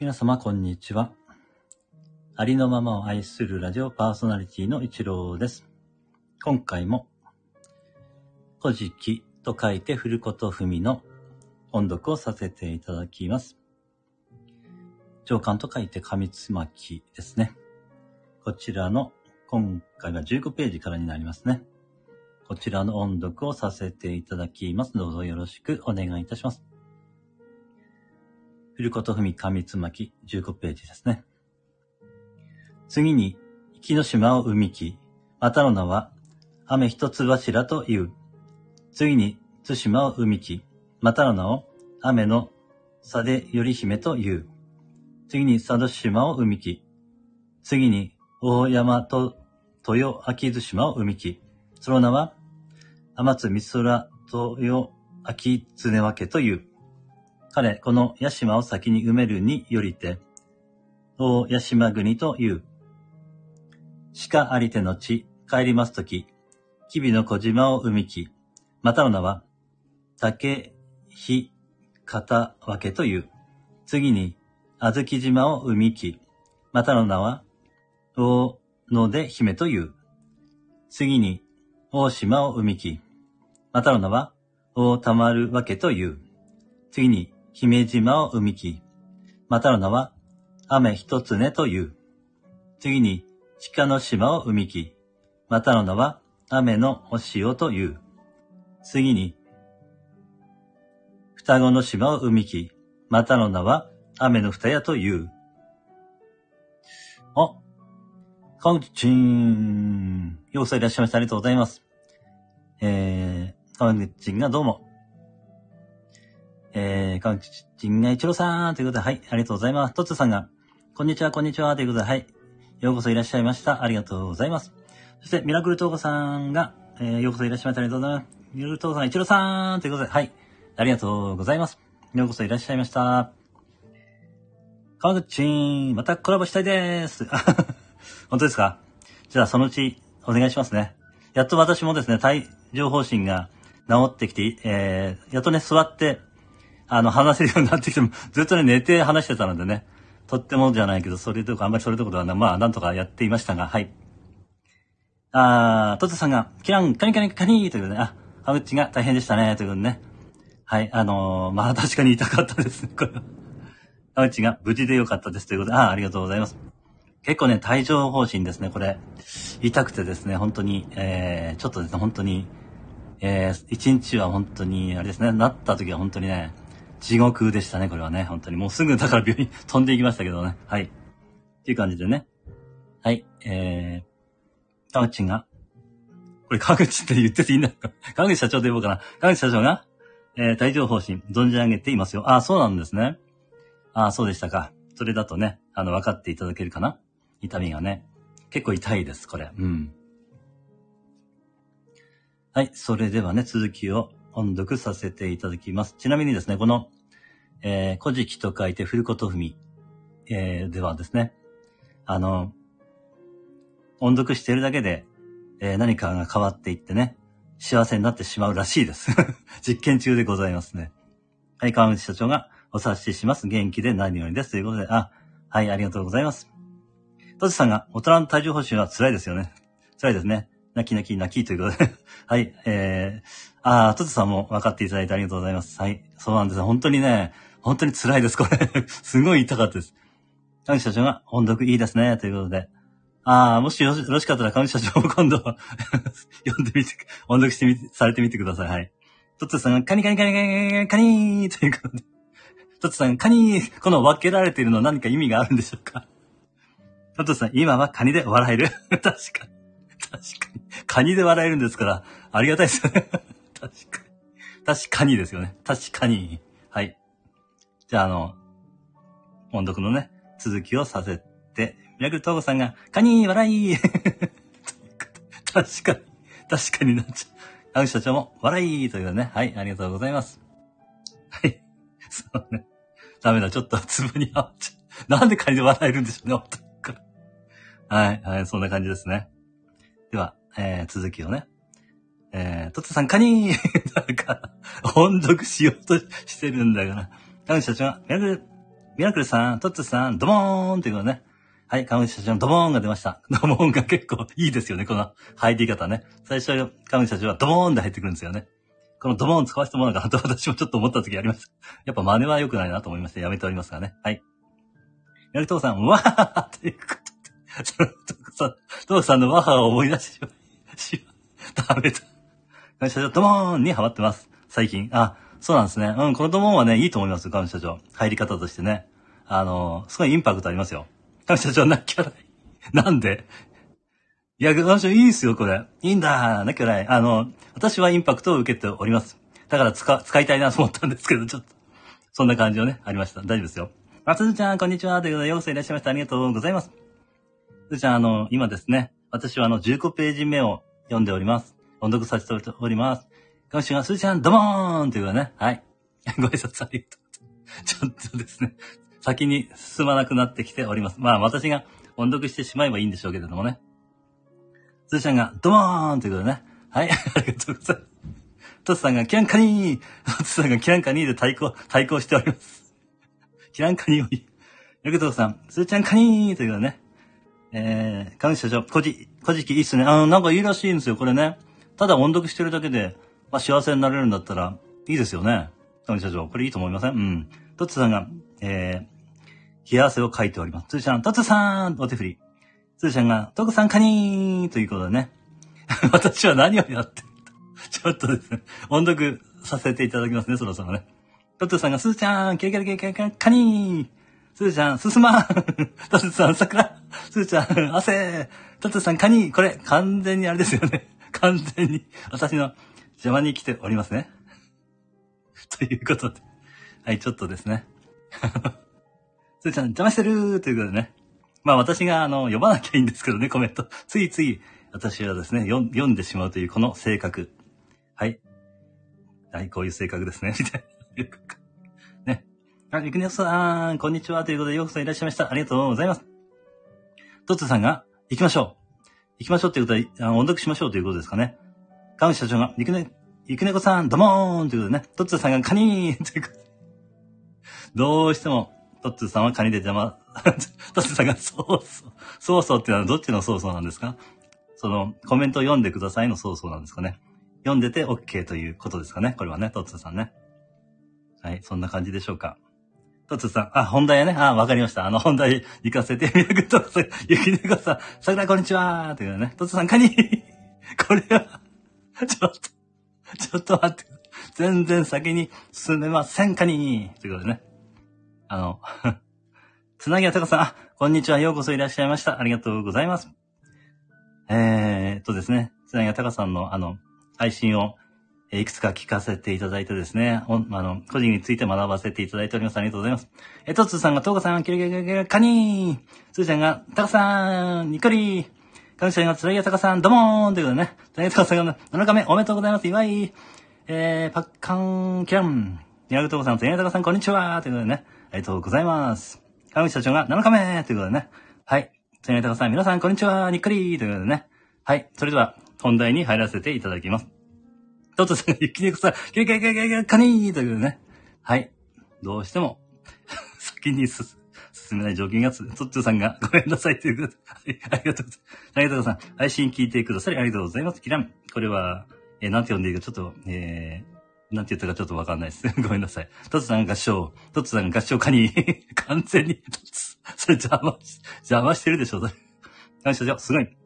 皆様、こんにちは。ありのままを愛するラジオパーソナリティの一郎です。今回も、古事記と書いて古ることふみの音読をさせていただきます。上巻と書いて紙つまきですね。こちらの今回は15ページからになりますね。こちらの音読をさせていただきます。どうぞよろしくお願いいたします。古ことふみ紙つまき15ページですね。次に、木の島を海みき、またの名は、雨一つ柱という。次に、津島を海みき、またの名を、雨の差でより姫という。次に、佐渡島を海みき、次に、大山と豊秋津島を海みき、その名は、天津美空豊秋常分けという。彼、この八島を先に埋めるによりて、大八島国という。鹿ありての地、帰りますとき、吉備の小島を海き、またの名は、竹、日、片分けという。次に、あずき島を海き、またの名は、大野で姫という。次に、大島を海き、またの名は、大たまるわけという。次に、姫島を海き、またの名は、雨一つねという。次に、鹿の島を海き、またの名は、雨のお塩という。次に、双子の島を海き、またの名は、雨の二屋という。あ、かんちん。ようこそいらっしゃいました。ありがとうございます。えー、かんちんがどうも、えー、かんちんが一郎さんということで、はい、ありがとうございます。とつさんが、こんにちは、こんにちは、ということで、はい、ようこそいらっしゃいました。ありがとうございます。そして、ミラクルトーコさんが、えー、ようこそいらっしゃいました。ありがとうございます。ミラクルトーコさん、一郎さんということで、はい、ありがとうございます。ようこそいらっしゃいました。かんちん、またコラボしたいです。本当ですか？じゃあ、そのうち、お願いしますね。やっと私もですね、帯状疱疹が治ってきて、えー、やっとね、座って、あの、話せるようになってきても、ずっとね、寝て話してたのでね、とってもじゃないけど、それとか、あんまりそれとことは、まあ、なんとかやっていましたが、はい。あー、トツさんが、キラン、カニカニカニーということで、あ、ハムッチが大変でしたね、ということでね。はい、あのー、まあ、確かに痛かったですね、これは。ハムッチが無事でよかったです、ということで、ああ、りがとうございます。結構ね、帯状疱疹ですね、これ。痛くてですね、本当に、えー、ちょっとですね、本当に、えー、一日は本当に、あれですね、なった時は本当にね、地獄でしたね、これはね。本当に。もうすぐだから病院飛んでいきましたけどね。はい。っていう感じでね。はい。えー、川口が、これ川口って言ってていいんだか川口社長で言おうかな。川口社長が、えー、帯状方針、存じ上げていますよ。ああ、そうなんですね。あ、そうでしたか。それだとね、あの、分かっていただけるかな痛みがね。結構痛いです、これ。うん。はい。それではね、続きを音読させていただきます。ちなみにですね、この、えー、古事記と書いて古ことふみ、えー、ではですね、あの、音読しているだけで、えー、何かが変わっていってね、幸せになってしまうらしいです。実験中でございますね。はい、川口社長がお察しします。元気で何よりです。ということで、あ、はい、ありがとうございます。トシさんが、大人の体重保守は辛いですよね。辛いですね。泣き泣き泣きということで はい、えー、ああ、トツさんも分かっていただいてありがとうございます。はい、そうなんです。本当にね、本当に辛いです、これ すごい痛かったです。川口社長が、音読いいですね、ということで。ああ、もしよろしかったら、川口社長も今度 読んでみて、音読してみて、されてみてください。はい。トツさんが、カニカニカニカニカニーということで。トツさん、カニー、この分けられているの何か意味があるんでしょうか？トツさん、今はカニで笑える？確かに。確かに。カニで笑えるんですから、ありがたいですよね。確かに。確かにですよね。確かに。はい。じゃあ、あの、音読のね、続きをさせて、ミラクルトーゴさんが、カニ笑い 確かに、確かになっちゃう。青木社長も、笑いということでね。はい、ありがとうございます。はい。そうね。ダメだ、ちょっとツボに合っちゃう。なんでカニで笑えるんでしょうね、はい、はい、そんな感じですね。では、えー、続きをね。えー、トッツさん、カニ ーだから、音読しようとしてるんだから。カン社長、ミラクル、ミラクルさん、トッツさん、ドモーンということね。はい、川口社長のドモーンが出ました。ドモーンが結構いいですよね、この入り方ね。最初、川口社長はドモーンで入ってくるんですよね。このドモーン使わせてもらうかなと私もちょっと思った時あります。やっぱ真似は良くないなと思いましてやめておりますがね。はい。やりとうさん、わーということで、その、トクさん、トクさんのワハを思い出してしまい、しま、ダメだ。川口社長、ドモーンにハマってます。最近。あ、そうなんですね。うん、このドモーンはね、いいと思います、川口社長。入り方としてね。あの、すごいインパクトありますよ。感謝状なきゃない。なんで？いや、私いいっすよ、これ。いいんだ、なきゃない。あの、私はインパクトを受けております。だから使、使いたいなと思ったんですけど、ちょっと。そんな感じをね、ありました。大丈夫ですよ。あ、すずちゃん、こんにちは。ということで、ようこそいらっしゃいました。ありがとうございます。すずちゃん、あの、今ですね、私はあの、15ページ目を読んでおります。音読させております。今週は、すずちゃん、ドモーンということでね、はい。ご挨拶ありがとう。ちょっとですね、先に進まなくなってきております。まあ私が音読してしまえばいいんでしょうけれどもね。つーちゃんがドモーンということでね。はい、ありがとうございます。トツさんがキランカニートツさんがキランカニーで対抗、対抗しております。キランカニーをいい。ヤクトさん、つーちゃんカニーということでね。えー、神社長、こじ、こじきいいっすね。あの、なんかいいらしいんですよ、これね。ただ音読してるだけで、まあ幸せになれるんだったら、いいですよね。神社長、これいいと思いません？うん。トツさんが、えー、冷や汗をかいております。つーちゃん、トツさんお手振り。つーちゃんが、トクさんカニーということでね。私は何をやってるちょっとですね、音読させていただきますね、そろそろね。トツさんが、スーちゃん、キラキラキラキラカニースーちゃん、進まん トツさん、桜スーちゃん、汗トツさん、カニこれ、完全にあれですよね。完全に、私の邪魔に来ておりますね。ということで。はい、ちょっとですね。すーちゃん、邪魔してるということでね。まあ私が、あの、読まなきゃいいんですけどね、コメント。ついつい、私はですね、読んでしまうというこの性格。はい。はい、こういう性格ですね、みたいな。ね。あ、ゆくねさん、こんにちは。ということで、ようこそいらっしゃいました。ありがとうございます。トッツさんが、行きましょう。行きましょうということは、あの音読しましょうということですかね。川口社長が、ゆくね、ゆくねこさん、どもーんということでね、トッツさんがカニーということで。どうしても、トッツさんはカニで邪魔、トッツさんがそうそう、そうそうってのはどっちのそうそうなんですか？その、コメントを読んでくださいのそうそうなんですかね。読んでて OK ということですかね。これはね、トッツさんね。はい、そんな感じでしょうか。トッツさん、あ、本題やね。あ、わかりました。あの、本題行かせて、みやくと、ゆきねこさん、桜こんにちは。ーというね、トッツさん、カニ。これは、ちょっと、ちょっと待って。全然先に進めません。かにということでね。あの、つなぎはたかさん、あ、こんにちは、ようこそいらっしゃいました。ありがとうございます。えー、っとですね、つなぎはたかさんの、あの、配信を、いくつか聞かせていただいてですね、あの、個人について学ばせていただいております。ありがとうございます。え、とつさんが、とうかさん、キラキラキラカニーつーちゃんが、たかさん、にっこりかみちゃんが、つらぎやたかさん、どもーんということでね、つらぎやたかさんが、7日目、おめでとうございます。祝いえー、パッカン、キャン、ニラグトコさん、つらぎやたかさん、こんにちはということでね、ありがとうございます。川口社長が7日目ということでね。はい。つねたかさん、皆さん、こんにちは。にっくりということでね。はい。それでは、本題に入らせていただきます。トットさんが、ゆきねこさん、キリキリキリキリカニーというね。はい。どうしても 先に進めない条件がつ、トットさんがごめんなさいということ。はい。ありがとうございます。ありがとうございます。配信聞いてくださりありがとうございます。キラン。これは、えー、なんて呼んでいいかちょっと、えー、なんて言ったかちょっとわかんないです。ごめんなさい。トツさん合唱、トツさん合唱家に、完全に、それ邪魔、邪魔してるでしょ、それ。感謝すごい。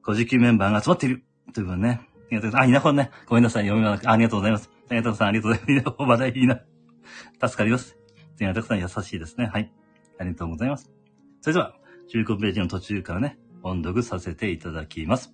古事記メンバーが集まっている。ということね。ありがとうございます。あ、稲穂ね。ごめんなさい。読みなくありがとうございます。ありがとうございます。ありがとうございます。稲穂話題いいな。助かります。次はたくさん優しいですね。はい。ありがとうございます。それでは、15ページの途中からね、音読させていただきます。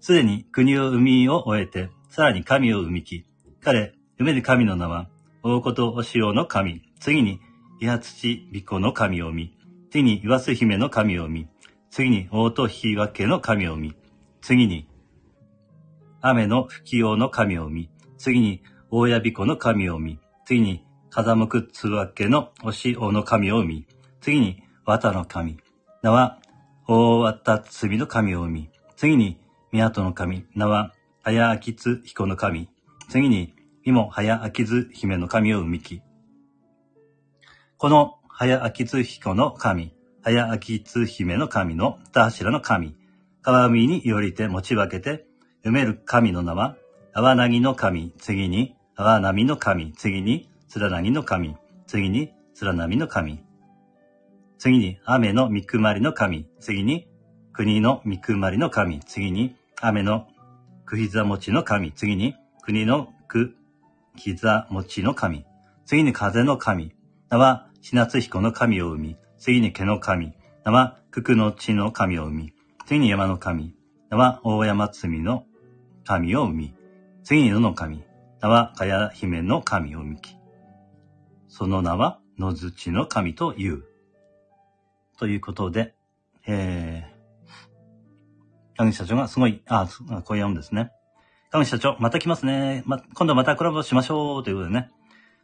すでに国を生みを終えて、さらに神を生みき、彼、埋める神の名は、大ことお城の神、次に、イハ土巫女の神を見、次に、岩須姫の神を見、次に、大と引き分けの神を見、次に、雨の吹き用の神を見、次に、大屋巫女の神を見、次に、風向くつわけのお塩の神を見、次に、綿の神、名は、大綿罪の神を見、次に、港の神、名は、早秋津彦の神。次に、今も早秋津姫の神を生みき。この早秋津彦の神、早秋津姫の神の田柱の神、川海によりて持ち分けて、読める神の名は、泡なぎの神、次に、泡波の神、次に、つらなぎの神、次に、つらなみの神、次に、雨の見くまりの神、次に、国の見くまりの神、次に、雨のくひざ持ちの神、次に、国のくひざ持ちの神、次に風の神、名は、しなつ彦の神を生み、次に毛の神、名は、くくの地の神を生み、次に山の神、名は、大山積みの神を生み、次に野の神、名は、かや姫の神を生みき。その名は、野槌の神という。ということで、えー、川口社長がすごい、あ、こう読むんですね。川口社長、また来ますね。ま、今度またコラボしましょう。ということでね。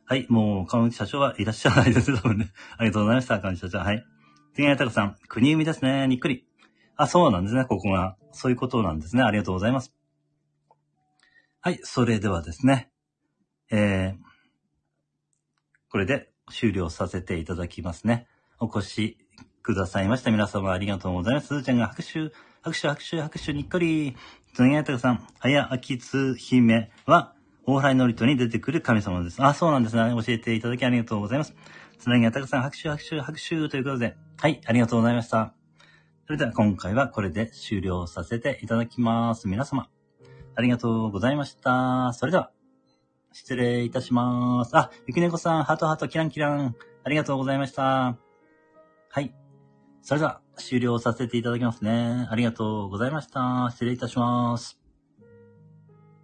はい、もう、川口社長はいらっしゃらないです。多分ね。ありがとうございました、川口社長。はい。天谷隆さん、国生みですね。にっくり。あ、そうなんですね、ここが。そういうことなんですね。ありがとうございます。はい、それではですね。えー、これで終了させていただきますね。お越しくださいました皆様ありがとうございます。すずちゃんが拍手、拍手、拍手、拍手、にっこり。つなぎあたかさん、早あきつ姫は、大払いのりとに出てくる神様です。あ、そうなんですね。教えていただきありがとうございます。つなぎあたかさん、拍手、拍手、拍手ということで。はい、ありがとうございました。それでは今回はこれで終了させていただきます。皆様、ありがとうございました。それでは、失礼いたします。あ、ゆきねこさん、ハトハトキランキラン。ありがとうございました。はい。それでは、終了させていただきますね。ありがとうございました。失礼いたします。